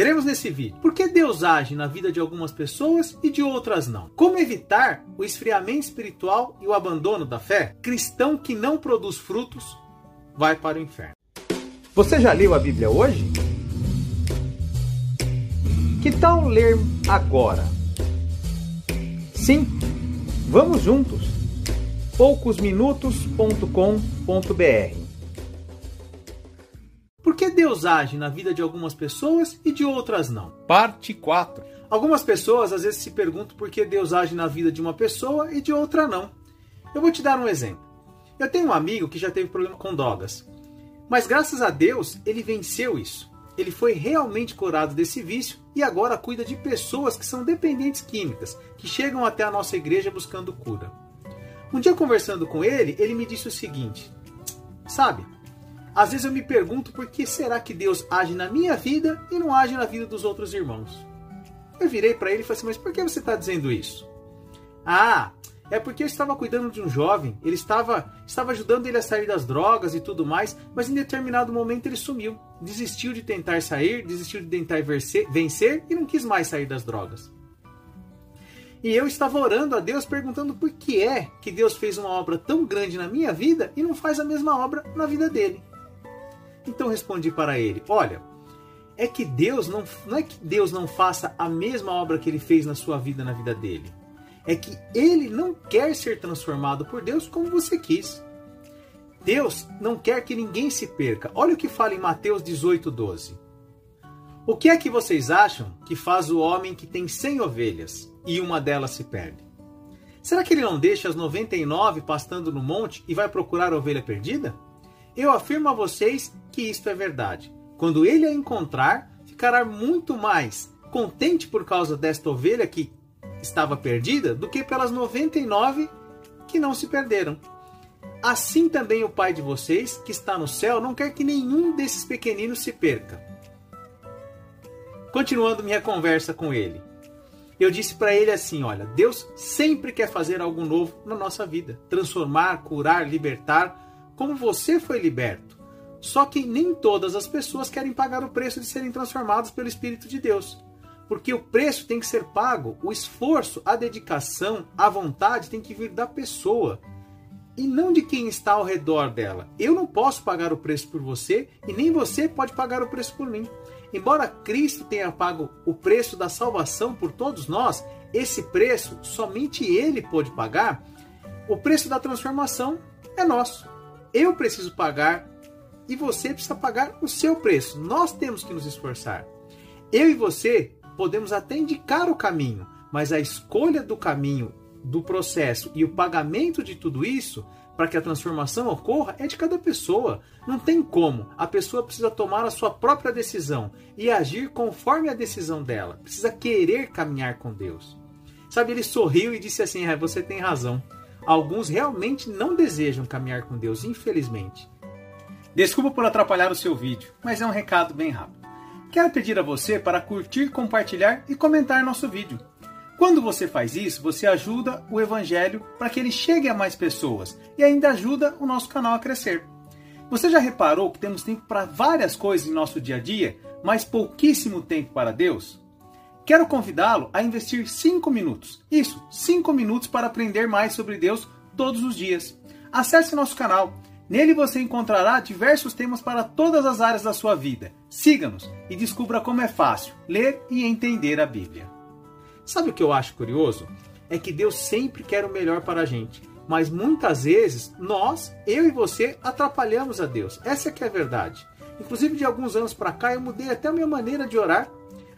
Veremos nesse vídeo por que Deus age na vida de algumas pessoas e de outras não. Como evitar o esfriamento espiritual e o abandono da fé? Cristão que não produz frutos vai para o inferno. Você já leu a Bíblia hoje? Que tal ler agora? Sim, vamos juntos. poucosminutos.com.br Por que Deus age na vida de algumas pessoas e de outras não? Parte 4. Algumas pessoas às vezes se perguntam por que Deus age na vida de uma pessoa e de outra não. Eu vou te dar um exemplo. Eu tenho um amigo que já teve problema com drogas. Mas graças a Deus, ele venceu isso ele foi realmente curado desse vício e agora cuida de pessoas que são dependentes químicas, que chegam até a nossa igreja buscando cura. Um dia conversando com ele, ele me disse o seguinte: Sabe, às vezes eu me pergunto por que será que Deus age na minha vida e não age na vida dos outros irmãos. Eu virei para ele e falei assim: Mas por que você está dizendo isso? Ah, é porque eu estava cuidando de um jovem, ele estava, estava ajudando ele a sair das drogas e tudo mais, mas em determinado momento ele sumiu. Desistiu de tentar sair, desistiu de tentar vencer, vencer e não quis mais sair das drogas. E eu estava orando a Deus perguntando por que é que Deus fez uma obra tão grande na minha vida e não faz a mesma obra na vida dele. Então respondi para ele: Olha, é que Deus não, não é que Deus não faça a mesma obra que ele fez na sua vida na vida dele é que ele não quer ser transformado por Deus como você quis. Deus não quer que ninguém se perca. Olha o que fala em Mateus 18, 12. O que é que vocês acham que faz o homem que tem cem ovelhas e uma delas se perde? Será que ele não deixa as 99 pastando no monte e vai procurar a ovelha perdida? Eu afirmo a vocês que isto é verdade. Quando ele a encontrar, ficará muito mais contente por causa desta ovelha que estava perdida do que pelas 99 que não se perderam. Assim também o Pai de vocês, que está no céu, não quer que nenhum desses pequeninos se perca. Continuando minha conversa com ele, eu disse para ele assim: Olha, Deus sempre quer fazer algo novo na nossa vida, transformar, curar, libertar, como você foi liberto. Só que nem todas as pessoas querem pagar o preço de serem transformadas pelo Espírito de Deus. Porque o preço tem que ser pago, o esforço, a dedicação, a vontade tem que vir da pessoa e não de quem está ao redor dela. Eu não posso pagar o preço por você e nem você pode pagar o preço por mim. Embora Cristo tenha pago o preço da salvação por todos nós, esse preço somente Ele pode pagar. O preço da transformação é nosso. Eu preciso pagar e você precisa pagar o seu preço. Nós temos que nos esforçar. Eu e você podemos até indicar o caminho, mas a escolha do caminho, do processo e o pagamento de tudo isso para que a transformação ocorra é de cada pessoa. Não tem como. A pessoa precisa tomar a sua própria decisão e agir conforme a decisão dela. Precisa querer caminhar com Deus. Sabe, ele sorriu e disse assim: é, Você tem razão. Alguns realmente não desejam caminhar com Deus, infelizmente. Desculpa por atrapalhar o seu vídeo, mas é um recado bem rápido. Quero pedir a você para curtir, compartilhar e comentar nosso vídeo. Quando você faz isso, você ajuda o Evangelho para que ele chegue a mais pessoas e ainda ajuda o nosso canal a crescer. Você já reparou que temos tempo para várias coisas em nosso dia a dia, mas pouquíssimo tempo para Deus? Quero convidá-lo a investir 5 minutos. Isso, 5 minutos para aprender mais sobre Deus todos os dias. Acesse nosso canal Nele você encontrará diversos temas para todas as áreas da sua vida. Siga-nos e descubra como é fácil ler e entender a Bíblia. Sabe o que eu acho curioso? É que Deus sempre quer o melhor para a gente, mas muitas vezes nós, eu e você, atrapalhamos a Deus. Essa é que é a verdade. Inclusive de alguns anos para cá eu mudei até a minha maneira de orar.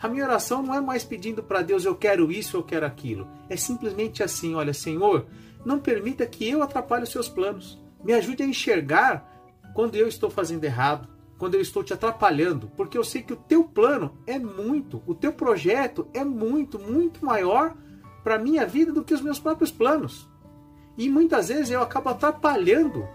A minha oração não é mais pedindo para Deus eu quero isso, eu quero aquilo. É simplesmente assim, olha, Senhor, não permita que eu atrapalhe os seus planos. Me ajude a enxergar quando eu estou fazendo errado, quando eu estou te atrapalhando, porque eu sei que o teu plano é muito, o teu projeto é muito, muito maior para minha vida do que os meus próprios planos. E muitas vezes eu acabo atrapalhando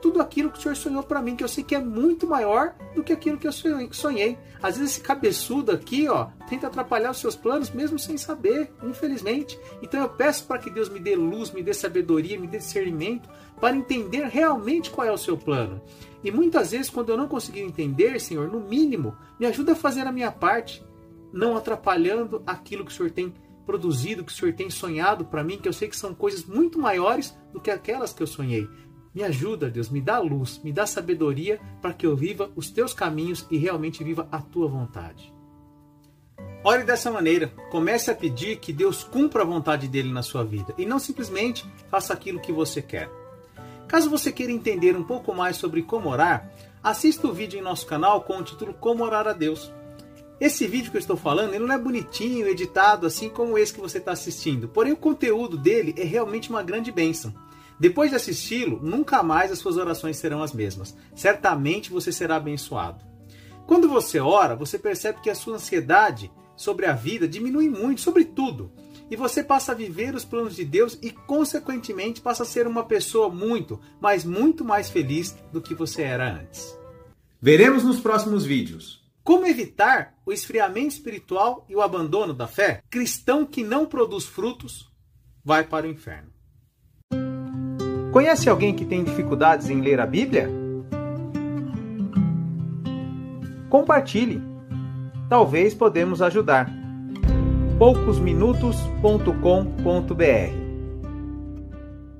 tudo aquilo que o Senhor sonhou para mim, que eu sei que é muito maior do que aquilo que eu sonhei. Às vezes esse cabeçudo aqui, ó, tenta atrapalhar os seus planos mesmo sem saber, infelizmente. Então eu peço para que Deus me dê luz, me dê sabedoria, me dê discernimento para entender realmente qual é o seu plano. E muitas vezes quando eu não conseguir entender, Senhor, no mínimo, me ajuda a fazer a minha parte. não atrapalhando aquilo que o Senhor tem produzido, que o Senhor tem sonhado para mim, que eu sei que são coisas muito maiores do que aquelas que eu sonhei. Me ajuda, Deus, me dá luz, me dá sabedoria para que eu viva os teus caminhos e realmente viva a tua vontade. Ore dessa maneira, comece a pedir que Deus cumpra a vontade dele na sua vida e não simplesmente faça aquilo que você quer. Caso você queira entender um pouco mais sobre como orar, assista o vídeo em nosso canal com o título Como Orar a Deus. Esse vídeo que eu estou falando, ele não é bonitinho, editado, assim como esse que você está assistindo. Porém, o conteúdo dele é realmente uma grande bênção. Depois de assisti-lo, nunca mais as suas orações serão as mesmas. Certamente você será abençoado. Quando você ora, você percebe que a sua ansiedade sobre a vida diminui muito, sobre tudo. E você passa a viver os planos de Deus e, consequentemente, passa a ser uma pessoa muito, mas muito mais feliz do que você era antes. Veremos nos próximos vídeos. Como evitar o esfriamento espiritual e o abandono da fé? Cristão que não produz frutos vai para o inferno. Conhece alguém que tem dificuldades em ler a Bíblia? Compartilhe. Talvez podemos ajudar. poucosminutos.com.br